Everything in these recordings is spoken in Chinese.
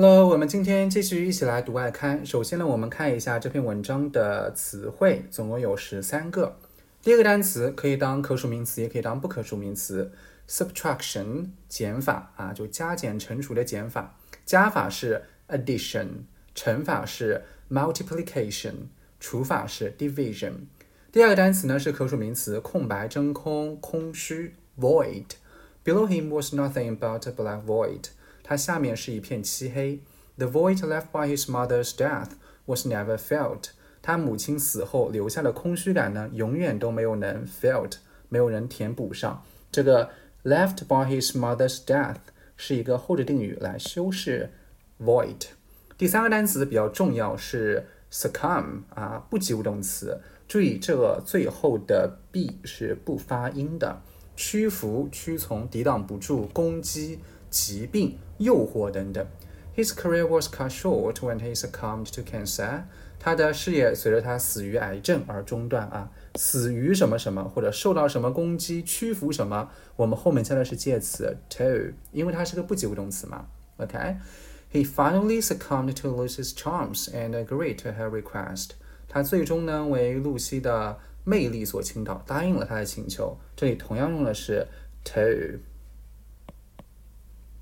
Hello，我们今天继续一起来读外刊。首先呢，我们看一下这篇文章的词汇，总共有十三个。第一个单词可以当可数名词，也可以当不可数名词。Subtraction 减法啊，就加减乘除的减法。加法是 addition，乘法是 multiplication，除法是 division。第二个单词呢是可数名词，空白、真空、空虚，void。Below him was nothing but a black void。它下面是一片漆黑。The void left by his mother's death was never felt。他母亲死后留下的空虚感呢，永远都没有能 felt，没有人填补上。这个 left by his mother's death 是一个后置定语来修饰 void。第三个单词比较重要是 succumb 啊，不及物动词。注意这个最后的 b 是不发音的。屈服、屈从、抵挡不住、攻击。疾病、诱惑等等。His career was cut short when he succumbed to cancer。他的事业随着他死于癌症而中断啊，死于什么什么或者受到什么攻击、屈服什么，我们后面加的是介词 to，因为它是个不及物动词嘛。OK，he finally succumbed to Lucy's charms and agreed to her request。他最终呢为露西的魅力所倾倒，答应了他的请求。这里同样用的是 to。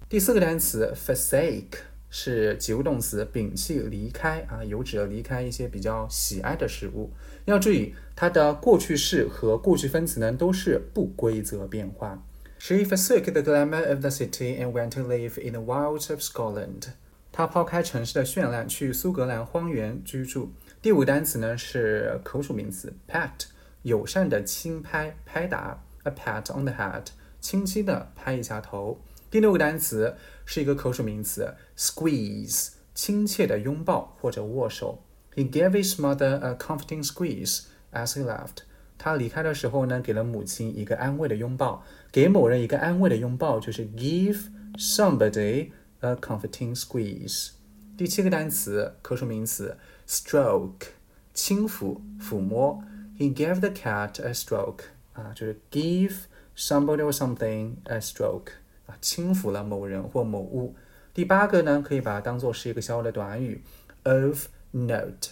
第四个单词 forsake 是及物动词，摒弃、离开啊，有指离开一些比较喜爱的事物。要注意，它的过去式和过去分词呢都是不规则变化。She forsook the glamour of the city and went to live in the wilds of Scotland。她抛开城市的绚烂，去苏格兰荒原居住。第五个单词呢是可数名词 pat，友善的轻拍、拍打，a pat on the head，轻轻的拍一下头。第六个单词是一个可数名词，squeeze，亲切的拥抱或者握手。He gave his mother a comforting squeeze as he left。他离开的时候呢，给了母亲一个安慰的拥抱。给某人一个安慰的拥抱就是 give somebody a comforting squeeze。第七个单词可数名词，stroke，轻抚、抚摸。He gave the cat a stroke。啊，就是 give somebody or something a stroke。 啊，轻抚了某人或某物。第八个呢，可以把它当做是一个小的短语，of note。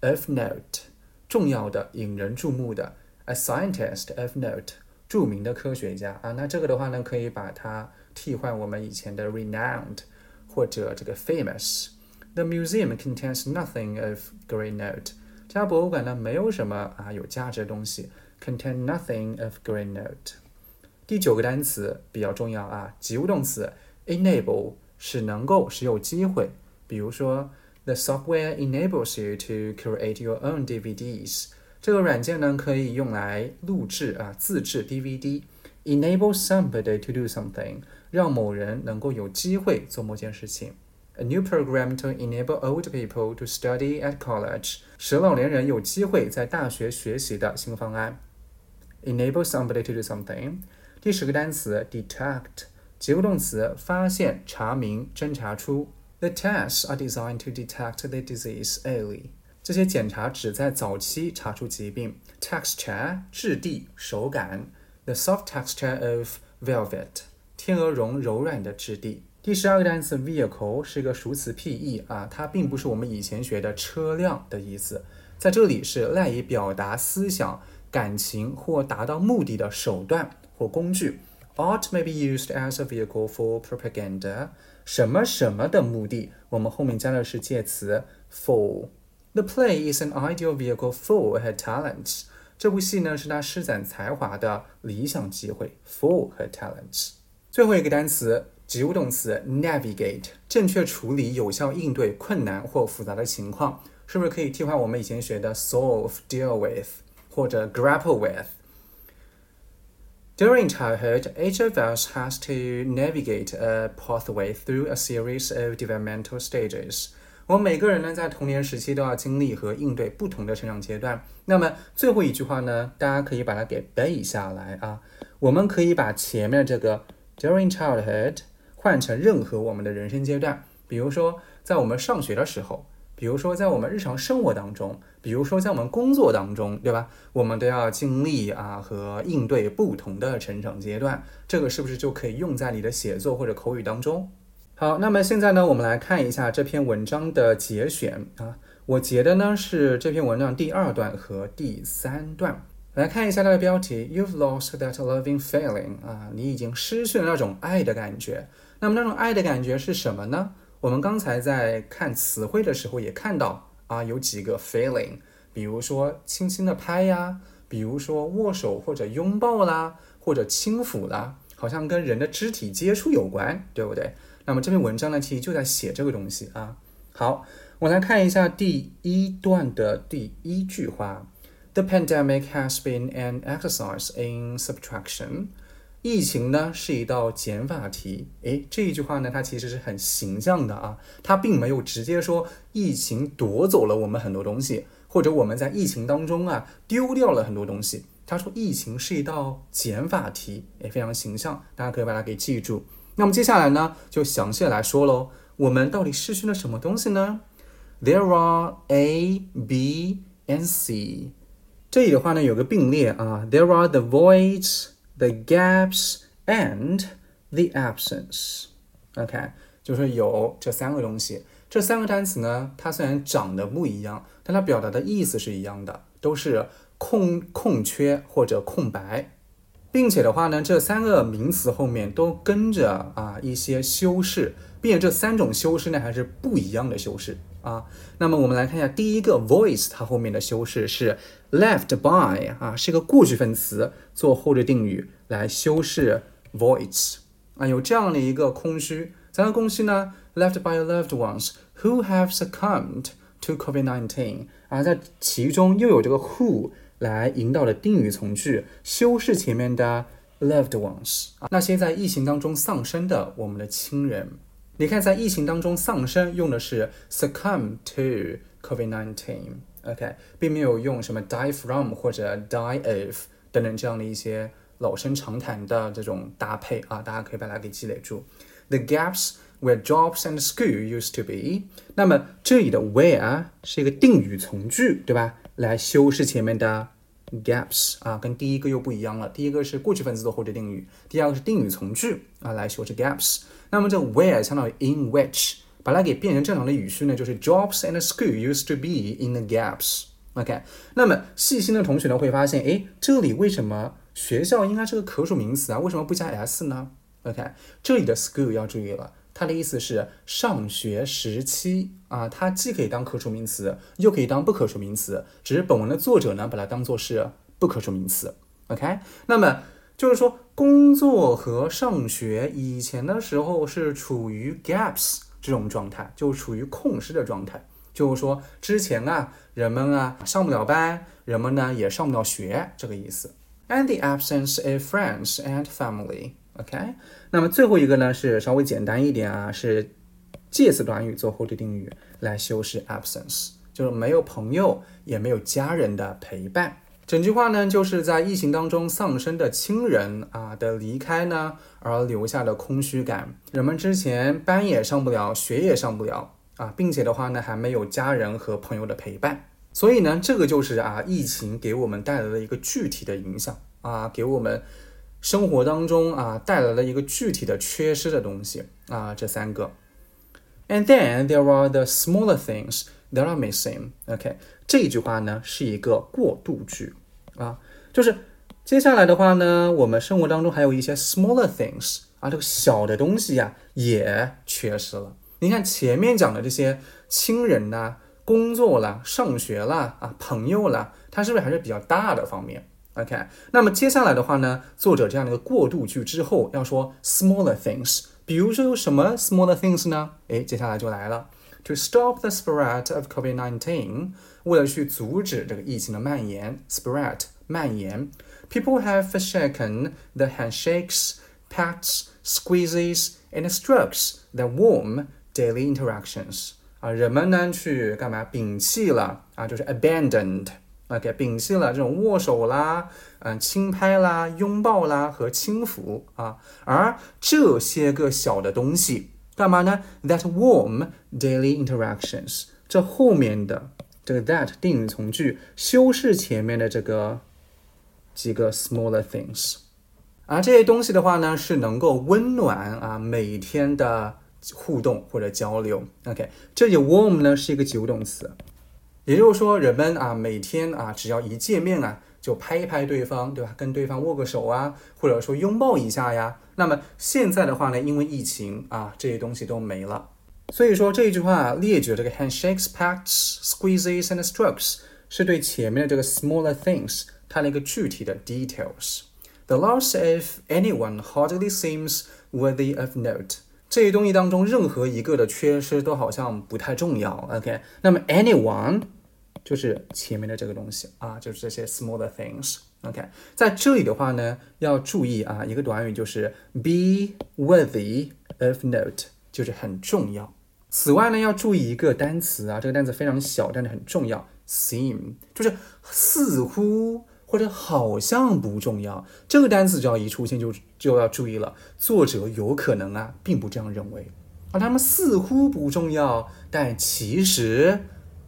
of note，重要的、引人注目的，a scientist of note，著名的科学家啊。那这个的话呢，可以把它替换我们以前的 renowned 或者这个 famous。The museum contains nothing of great note。这家博物馆呢，没有什么啊有价值的东西，contain nothing of great note。第九个单词比较重要啊，及物动词 enable 是能够，是有机会。比如说，the software enables you to create your own DVDs。这个软件呢可以用来录制啊，自制 DVD。Enable somebody to do something，让某人能够有机会做某件事情。A new program to enable old people to study at college，使老年人有机会在大学学习的新方案。Enable somebody to do something。第十个单词 detect，结构动词，发现、查明、侦查出。The tests are designed to detect the disease early。这些检查旨在早期查出疾病。Texture，质地、手感。The soft texture of velvet，天鹅绒柔软的质地。第十二个单词 vehicle 是一个熟词 P-E 啊，它并不是我们以前学的车辆的意思，在这里是赖以表达思想、感情或达到目的的手段。或工具，art may be used as a vehicle for propaganda。什么什么的目的，我们后面加的是介词 for。The play is an ideal vehicle for her talents。这部戏呢是她施展才华的理想机会 for her talents。最后一个单词，及物动词 navigate，正确处理、有效应对困难或复杂的情况，是不是可以替换我们以前学的 solve、deal with 或者 grapple with？During childhood, each of us has to navigate a pathway through a series of developmental stages. 我们每个人呢，在童年时期都要经历和应对不同的成长阶段。那么最后一句话呢，大家可以把它给背下来啊。我们可以把前面这个 during childhood 换成任何我们的人生阶段，比如说在我们上学的时候。比如说，在我们日常生活当中，比如说在我们工作当中，对吧？我们都要经历啊和应对不同的成长阶段，这个是不是就可以用在你的写作或者口语当中？好，那么现在呢，我们来看一下这篇文章的节选啊。我截的呢是这篇文章第二段和第三段。来看一下它的标题：You've lost that loving feeling 啊，你已经失去了那种爱的感觉。那么那种爱的感觉是什么呢？我们刚才在看词汇的时候也看到啊，有几个 feeling，比如说轻轻的拍呀，比如说握手或者拥抱啦，或者轻抚啦，好像跟人的肢体接触有关，对不对？那么这篇文章呢，其实就在写这个东西啊。好，我来看一下第一段的第一句话：The pandemic has been an exercise in subtraction。疫情呢是一道减法题。诶，这一句话呢，它其实是很形象的啊。它并没有直接说疫情夺走了我们很多东西，或者我们在疫情当中啊丢掉了很多东西。他说疫情是一道减法题，也非常形象，大家可以把它给记住。那么接下来呢，就详细来说喽。我们到底失去了什么东西呢？There are A, B and C。这里的话呢，有个并列啊。There are the voids, the gaps and the absence。OK，就是有这三个东西。这三个单词呢，它虽然长得不一样，但它表达的意思是一样的，都是空空缺或者空白。并且的话呢，这三个名词后面都跟着啊一些修饰，并且这三种修饰呢还是不一样的修饰啊。那么我们来看一下第一个 voice，它后面的修饰是 left by 啊，是个过去分词做后置定语来修饰 voice 啊，有这样的一个空虚。三个空虚呢，left by loved ones who have succumbed to COVID-19 啊，在其中又有这个 who。来引导的定语从句修饰前面的 loved ones 啊，那些在疫情当中丧生的我们的亲人。你看，在疫情当中丧生用的是 succumb to COVID-19，OK，并没有用什么 die from 或者 die of 等等这样的一些老生常谈的这种搭配啊，大家可以把它给积累住。The gaps where jobs and school used to be，那么这里的 where 是一个定语从句，对吧？来修饰前面的 gaps 啊，跟第一个又不一样了。第一个是过去分词的后置定语，第二个是定语从句啊，来修饰 gaps。那么这 where 相当于 in which，把它给变成正常的语序呢，就是 jobs and school used to be in the gaps。OK，那么细心的同学呢会发现，哎，这里为什么学校应该是个可数名词啊？为什么不加 s 呢？OK，这里的 school 要注意了。它的意思是上学时期啊，它既可以当可数名词，又可以当不可数名词。只是本文的作者呢，把它当做是不可数名词。OK，那么就是说，工作和上学以前的时候是处于 gaps 这种状态，就处于空失的状态。就是说，之前啊，人们啊上不了班，人们呢也上不了学，这个意思。And the absence of friends and family。OK，那么最后一个呢是稍微简单一点啊，是介词短语做后置定语来修饰 absence，就是没有朋友也没有家人的陪伴。整句话呢就是在疫情当中丧生的亲人啊的离开呢而留下的空虚感。人们之前班也上不了，学也上不了啊，并且的话呢还没有家人和朋友的陪伴。所以呢这个就是啊疫情给我们带来的一个具体的影响啊，给我们。生活当中啊，带来了一个具体的缺失的东西啊，这三个。And then there are the smaller things that are missing. OK，这句话呢是一个过渡句啊，就是接下来的话呢，我们生活当中还有一些 smaller things 啊，这个小的东西呀也缺失了。你看前面讲的这些亲人呐、工作啦、上学啦啊、朋友啦，它是不是还是比较大的方面 ？OK，那么接下来的话呢，作者这样的一个过渡句之后要说 smaller things，比如说有什么 smaller things 呢？诶，接下来就来了，to stop the spread of COVID-19，为了去阻止这个疫情的蔓延，spread 蔓延，people have shaken the handshakes, pats, squeezes and strokes that warm daily interactions。啊，人们呢去干嘛？摒弃了啊，就是 abandoned。 OK，摒弃了这种握手啦、嗯轻拍啦、拥抱啦和轻抚啊，而这些个小的东西干嘛呢？That warm daily interactions，这后面的这个 that 定语从句修饰前面的这个几个 smaller things，而这些东西的话呢，是能够温暖啊每天的互动或者交流。OK，这里 warm 呢是一个及物动词，也就是说人们啊每天啊只要一见面啊就拍一拍对方，对吧？跟对方握个手啊，或者说拥抱一下呀。那么现在的话呢，因为疫情啊这些东西都没了，所以说这一句话列举这个 handshakes, pats, squeezes and strokes 是对前面的这个 smaller things 它的一个具体的 details。The loss of anyone hardly seems worthy of note。这些东西当中，任何一个的缺失都好像不太重要。OK，那么 anyone 就是前面的这个东西啊，就是这些 smaller things。OK，在这里的话呢，要注意啊，一个短语就是 be worthy of note，就是很重要。此外呢，要注意一个单词啊，这个单词非常小，但是很重要，seem 就是似乎。或者好像不重要，这个单词只要一出现就就要注意了。作者有可能啊，并不这样认为，而他们似乎不重要，但其实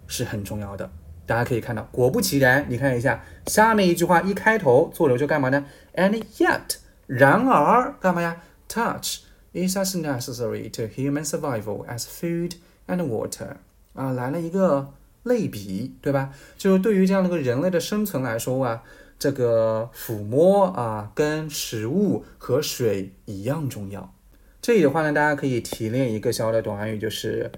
是很重要的。大家可以看到，果不其然，你看一下下面一句话一开头，作者就干嘛呢？And yet，然而干嘛呀？Touch is as necessary to human survival as food and water。啊，来了一个。类比，对吧？就是对于这样的一个人类的生存来说啊，这个抚摸啊，跟食物和水一样重要。这里的话呢，大家可以提炼一个小的短语，就是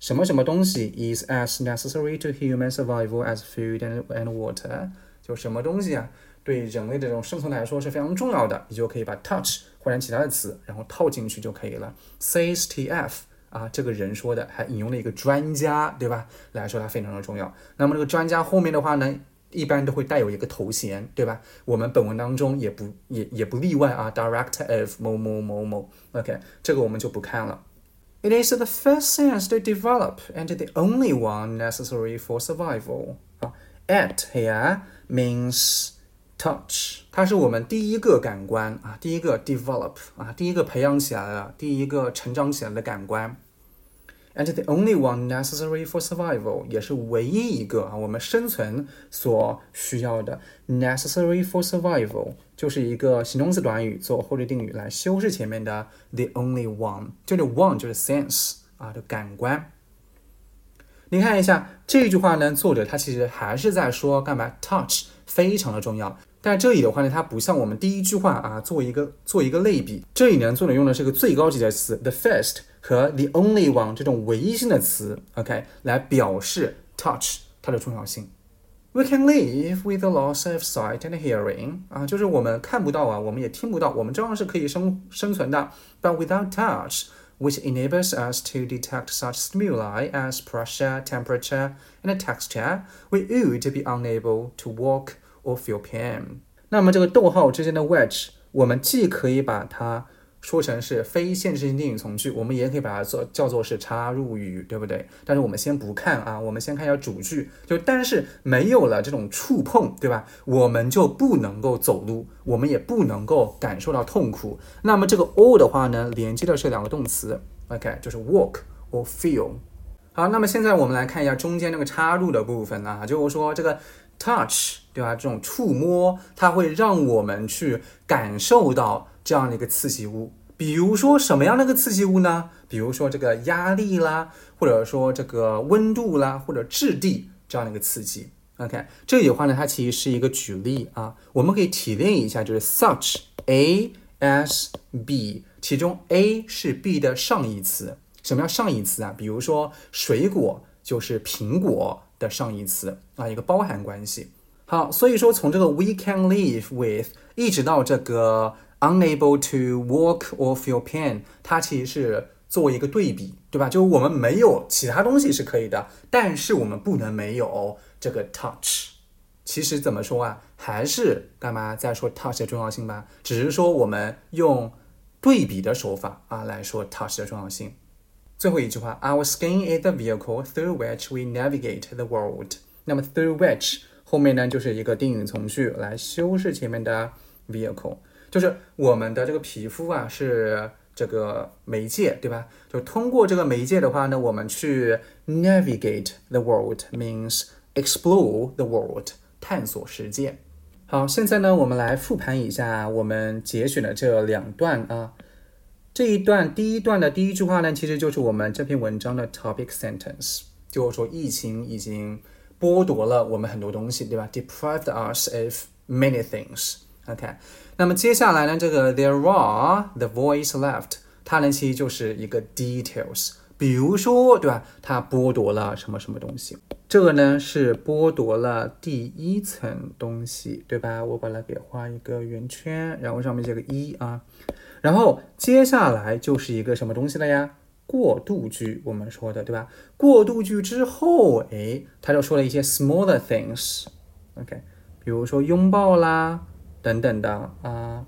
什么什么东西 is as necessary to human survival as food and and water。就什么东西啊，对人类的这种生存来说是非常重要的，你就可以把 touch 换成其他的词，然后套进去就可以了。Says T.F. 啊，这个人说的，还引用了一个专家，对吧？来说它非常的重要。那么这个专家后面的话呢，一般都会带有一个头衔，对吧？我们本文当中也不也也不例外啊，Director of 某某某某。OK，这个我们就不看了。It is the first sense to develop and the only one necessary for survival. 啊，at here means touch，它是我们第一个感官啊，第一个 develop 啊，第一个培养起来的，第一个成长起来的感官。 And the only one necessary for survival，也是唯一一个啊，我们生存所需要的。Necessary for survival 就是一个形容词短语做后置定语来修饰前面的 the only one，这里 one 就是 sense 啊的感官。你看一下这句话呢，作者他其实还是在说干嘛？Touch 非常的重要。但这里的话呢，它不像我们第一句话啊，做一个做一个类比。这里呢，作者用的是个最高级的词，the first 和 the only one 这种唯一性的词，OK，来表示 touch 它的重要性。We can live with the loss of sight and hearing 啊，就是我们看不到啊，我们也听不到，我们照样是可以生生存的。But without touch, which enables us to detect such stimuli as pressure, temperature, and texture, we would be unable to walk or feel pain。那么这个逗号之间的 which，我们既可以把它 说成是非限制性定语从句，我们也可以把它做叫做是插入语，对不对？但是我们先不看啊，我们先看一下主句。就但是没有了这种触碰，对吧？我们就不能够走路，我们也不能够感受到痛苦。那么这个 or 的话呢，连接的是两个动词，OK，就是 walk or feel。好，那么现在我们来看一下中间那个插入的部分啊，就是说这个。touch，对吧？这种触摸，它会让我们去感受到这样的一个刺激物。比如说什么样的一个刺激物呢？比如说这个压力啦，或者说这个温度啦，或者质地这样的一个刺激。OK，这里的话呢，它其实是一个举例啊，我们可以提炼一下，就是 such as B，其中 A 是 B 的上一词。什么叫上一词啊？比如说水果就是苹果。的上一词啊，一个包含关系。好，所以说从这个 we can live with 一直到这个 unable to walk or feel pain，它其实是作为一个对比，对吧？就是我们没有其他东西是可以的，但是我们不能没有这个 touch。其实怎么说啊，还是干嘛在说 touch 的重要性吧？只是说我们用对比的手法啊来说 touch 的重要性。最后一句话，Our skin is the vehicle through which we navigate the world。那么 through which 后面呢就是一个定语从句来修饰前面的 vehicle，就是我们的这个皮肤啊是这个媒介，对吧？就通过这个媒介的话呢，我们去 navigate the world means explore the world，探索世界。好，现在呢我们来复盘一下我们节选的这两段啊。这一段第一段的第一句话呢，其实就是我们这篇文章的 topic sentence，就是说疫情已经剥夺了我们很多东西，对吧？deprived us of many things。OK，那么接下来呢，这个 there are the voice left，它呢其实就是一个 details。比如说，对吧？它剥夺了什么什么东西？这个呢是剥夺了第一层东西，对吧？我把它给画一个圆圈，然后上面写个一啊。然后接下来就是一个什么东西了呀？过渡句，我们说的，对吧？过渡句之后，哎，他就说了一些 smaller things，OK，比如说拥抱啦，等等的啊，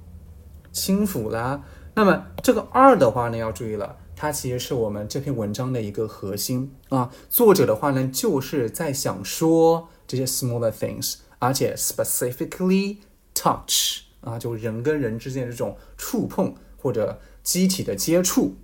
轻抚啦。那么这个二的话呢，要注意了。它其实是我们这篇文章的一个核心啊。作者的话呢，就是在想说这些 smaller things，而且 specifically touch 啊，就人跟人之间这种触碰或者机体的接触。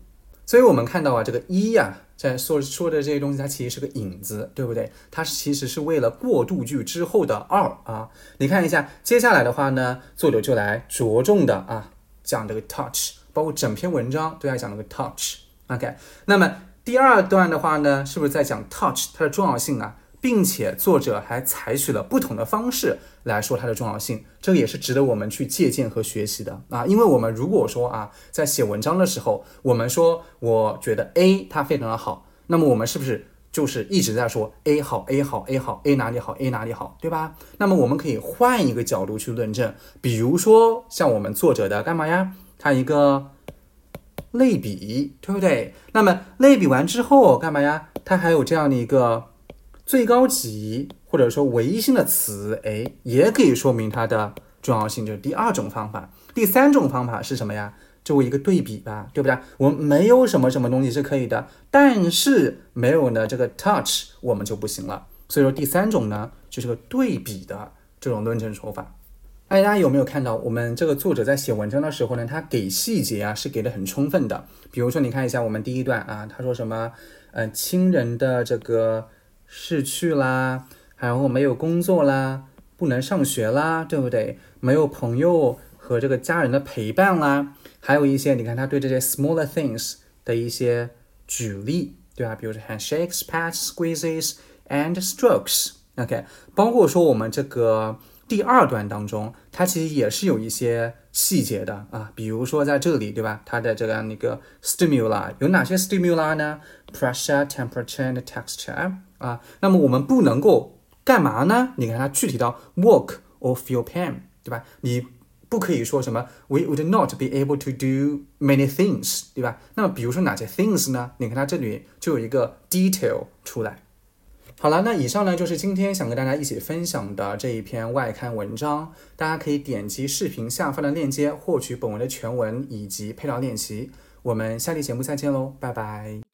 所以我们看到啊，这个一呀，在说说的这些东西，它其实是个引子，对不对？它其实是为了过渡句之后的二啊。你看一下，接下来的话呢，作者就来着重的啊讲这个 touch，包括整篇文章都要讲这个 touch。OK，那么第二段的话呢，是不是在讲 touch 它的重要性啊？并且作者还采取了不同的方式来说它的重要性，这个也是值得我们去借鉴和学习的啊。因为我们如果说啊，在写文章的时候，我们说我觉得 A 它非常的好，那么我们是不是就是一直在说 A 好，A 好，A 好，A 哪里好，A 哪里好，对吧？那么我们可以换一个角度去论证，比如说像我们作者的干嘛呀？他一个。类比，对不对？那么类比完之后干嘛呀？它还有这样的一个最高级或者说唯一性的词，哎，也可以说明它的重要性，就是第二种方法。第三种方法是什么呀？作为一个对比吧，对不对？我们没有什么什么东西是可以的，但是没有呢这个 touch 我们就不行了。所以说第三种呢就是个对比的这种论证手法。哎，大家有没有看到我们这个作者在写文章的时候呢？他给细节啊是给的很充分的。比如说，你看一下我们第一段啊，他说什么？呃，亲人的这个逝去啦，然后没有工作啦，不能上学啦，对不对？没有朋友和这个家人的陪伴啦，还有一些，你看他对这些 smaller things 的一些举例，对吧？比如说 handshakes, pats, squeezes and strokes。OK，包括说我们这个。第二段当中，它其实也是有一些细节的啊，比如说在这里，对吧？它的这样一个 stimuli 有哪些 stimuli 呢？pressure, temperature and texture 啊。那么我们不能够干嘛呢？你看它具体到 work or feel pain，对吧？你不可以说什么 we would not be able to do many things，对吧？那么比如说哪些 things 呢？你看它这里就有一个 detail 出来。好了，那以上呢就是今天想跟大家一起分享的这一篇外刊文章，大家可以点击视频下方的链接获取本文的全文以及配套练习。我们下期节目再见喽，拜拜。